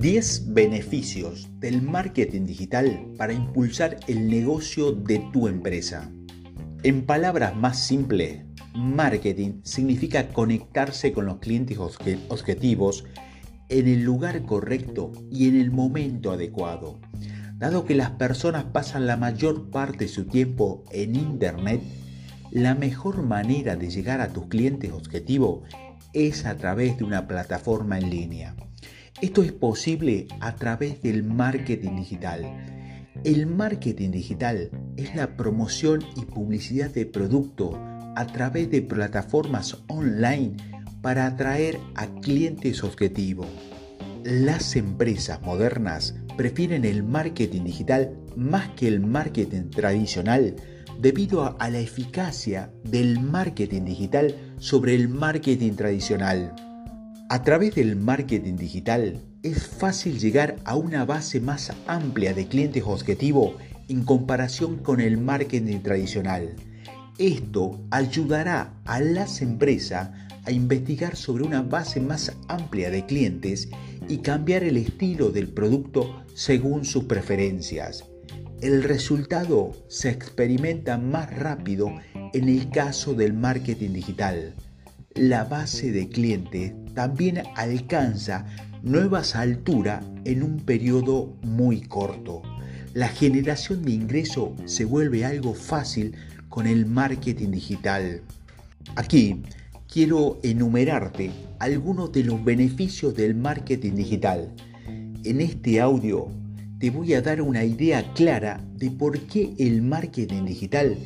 10 beneficios del marketing digital para impulsar el negocio de tu empresa. En palabras más simples, marketing significa conectarse con los clientes objetivos en el lugar correcto y en el momento adecuado. Dado que las personas pasan la mayor parte de su tiempo en Internet, la mejor manera de llegar a tus clientes objetivos es a través de una plataforma en línea. Esto es posible a través del marketing digital. El marketing digital es la promoción y publicidad de productos a través de plataformas online para atraer a clientes objetivos. Las empresas modernas prefieren el marketing digital más que el marketing tradicional debido a, la eficacia del marketing digital sobre el marketing tradicional. A través del marketing digital es fácil llegar a una base más amplia de clientes objetivo en comparación con el marketing tradicional. Esto ayudará a las empresas a investigar sobre una base más amplia de clientes y cambiar el estilo del producto según sus preferencias. El resultado se experimenta más rápido en el caso del marketing digital. La base de clientes también alcanza nuevas alturas en un periodo muy corto. La generación de ingreso se vuelve algo fácil con el marketing digital. Aquí quiero enumerarte algunos de los beneficios del marketing digital. En este audio te voy a dar una idea clara de por qué el marketing digital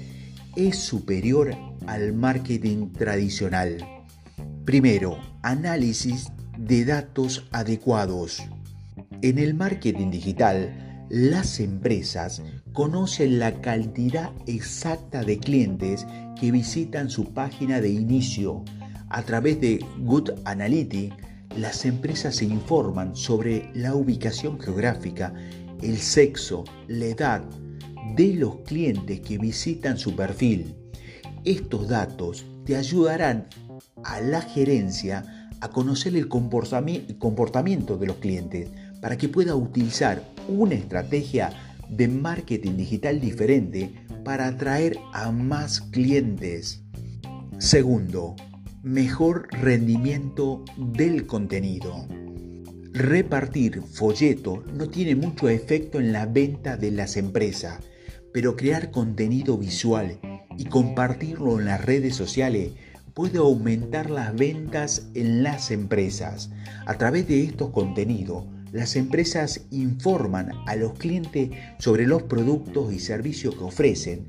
es superior al marketing tradicional. Primero, análisis de datos adecuados. En el marketing digital, las empresas conocen la cantidad exacta de clientes que visitan su página de inicio. A través de Good Analytics, las empresas se informan sobre la ubicación geográfica, el sexo, la edad de los clientes que visitan su perfil. Estos datos te ayudarán a la gerencia a conocer el comportamiento de los clientes para que pueda utilizar una estrategia de marketing digital diferente para atraer a más clientes. Segundo, mejor rendimiento del contenido. Repartir folleto no tiene mucho efecto en la venta de las empresas, pero crear contenido visual y compartirlo en las redes sociales puede aumentar las ventas en las empresas. A través de estos contenidos, las empresas informan a los clientes sobre los productos y servicios que ofrecen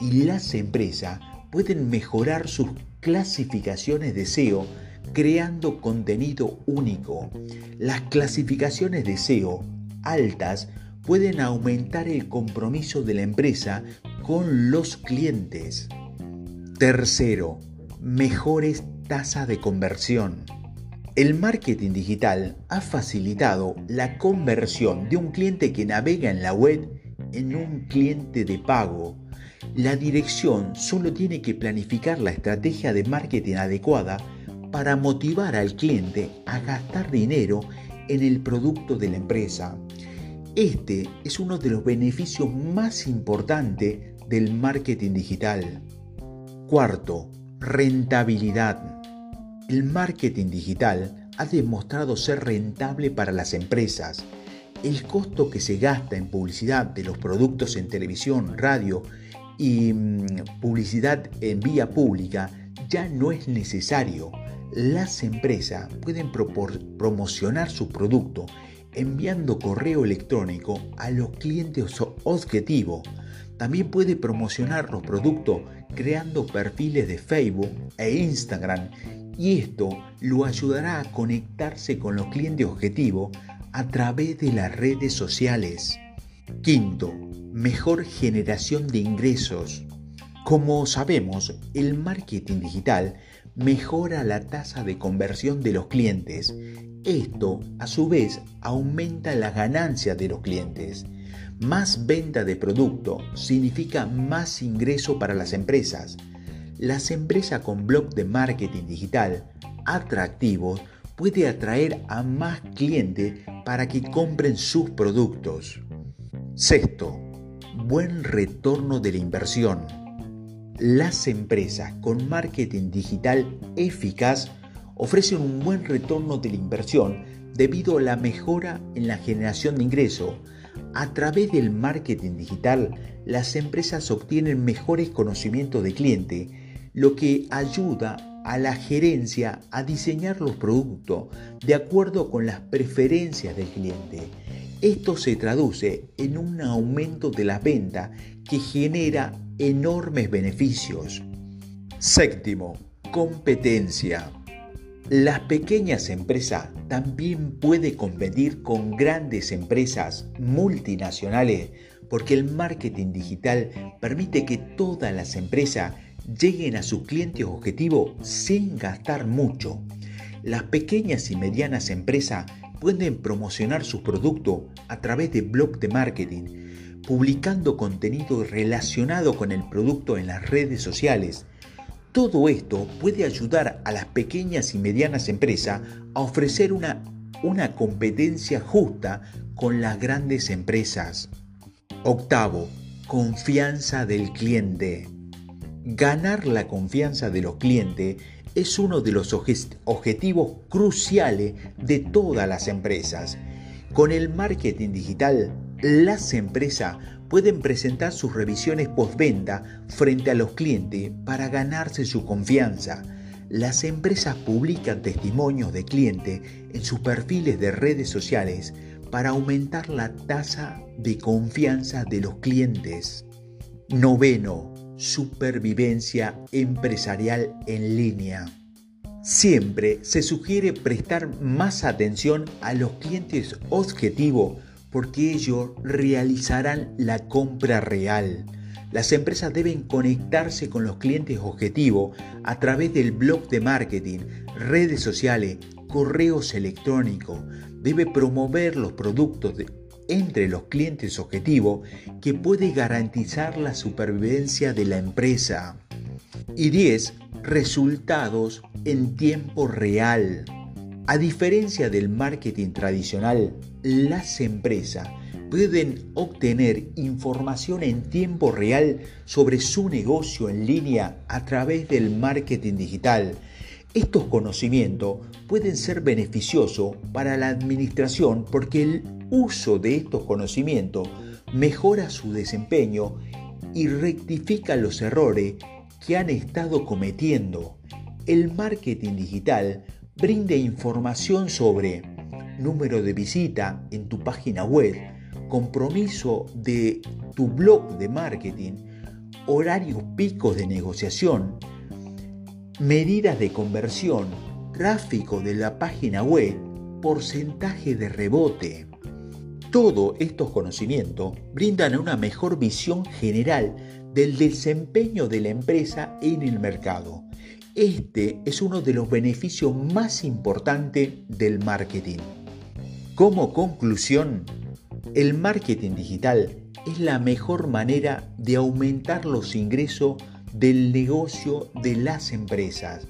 y las empresas pueden mejorar sus clasificaciones de SEO creando contenido único. Las clasificaciones de SEO altas pueden aumentar el compromiso de la empresa con los clientes. Tercero, mejores tasas de conversión. El marketing digital ha facilitado la conversión de un cliente que navega en la web en un cliente de pago. La dirección solo tiene que planificar la estrategia de marketing adecuada para motivar al cliente a gastar dinero en el producto de la empresa. Este es uno de los beneficios más importantes del marketing digital. Cuarto, Rentabilidad. El marketing digital ha demostrado ser rentable para las empresas. El costo que se gasta en publicidad de los productos en televisión, radio y mm, publicidad en vía pública ya no es necesario. Las empresas pueden promocionar su producto enviando correo electrónico a los clientes objetivos. También puede promocionar los productos creando perfiles de Facebook e Instagram y esto lo ayudará a conectarse con los clientes objetivos a través de las redes sociales. Quinto, mejor generación de ingresos. Como sabemos, el marketing digital mejora la tasa de conversión de los clientes. Esto, a su vez, aumenta la ganancia de los clientes. Más venta de producto significa más ingreso para las empresas. Las empresas con blog de marketing digital atractivos puede atraer a más clientes para que compren sus productos. Sexto, buen retorno de la inversión. Las empresas con marketing digital eficaz ofrecen un buen retorno de la inversión debido a la mejora en la generación de ingreso. A través del marketing digital, las empresas obtienen mejores conocimientos de cliente, lo que ayuda a la gerencia a diseñar los productos de acuerdo con las preferencias del cliente. Esto se traduce en un aumento de la venta que genera enormes beneficios. Séptimo, competencia. Las pequeñas empresas también pueden competir con grandes empresas multinacionales porque el marketing digital permite que todas las empresas lleguen a sus clientes objetivos sin gastar mucho. Las pequeñas y medianas empresas pueden promocionar sus productos a través de blog de marketing, publicando contenido relacionado con el producto en las redes sociales. Todo esto puede ayudar a las pequeñas y medianas empresas a ofrecer una, una competencia justa con las grandes empresas. Octavo, confianza del cliente. Ganar la confianza de los clientes es uno de los objetivos cruciales de todas las empresas. Con el marketing digital, las empresas pueden presentar sus revisiones postventa frente a los clientes para ganarse su confianza. Las empresas publican testimonios de clientes en sus perfiles de redes sociales para aumentar la tasa de confianza de los clientes. Noveno, supervivencia empresarial en línea. Siempre se sugiere prestar más atención a los clientes objetivos porque ellos realizarán la compra real. Las empresas deben conectarse con los clientes objetivos a través del blog de marketing, redes sociales, correos electrónicos. Debe promover los productos entre los clientes objetivos que puede garantizar la supervivencia de la empresa. Y 10. Resultados en tiempo real. A diferencia del marketing tradicional, las empresas pueden obtener información en tiempo real sobre su negocio en línea a través del marketing digital. Estos conocimientos pueden ser beneficiosos para la administración porque el uso de estos conocimientos mejora su desempeño y rectifica los errores que han estado cometiendo. El marketing digital brinda información sobre número de visita en tu página web, compromiso de tu blog de marketing, horarios picos de negociación, medidas de conversión, tráfico de la página web, porcentaje de rebote. Todos estos conocimientos brindan una mejor visión general del desempeño de la empresa en el mercado. Este es uno de los beneficios más importantes del marketing. Como conclusión, el marketing digital es la mejor manera de aumentar los ingresos del negocio de las empresas.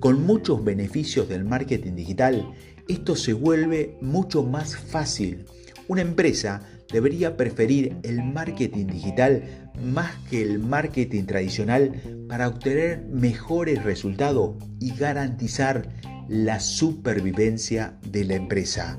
Con muchos beneficios del marketing digital, esto se vuelve mucho más fácil una empresa debería preferir el marketing digital más que el marketing tradicional para obtener mejores resultados y garantizar la supervivencia de la empresa.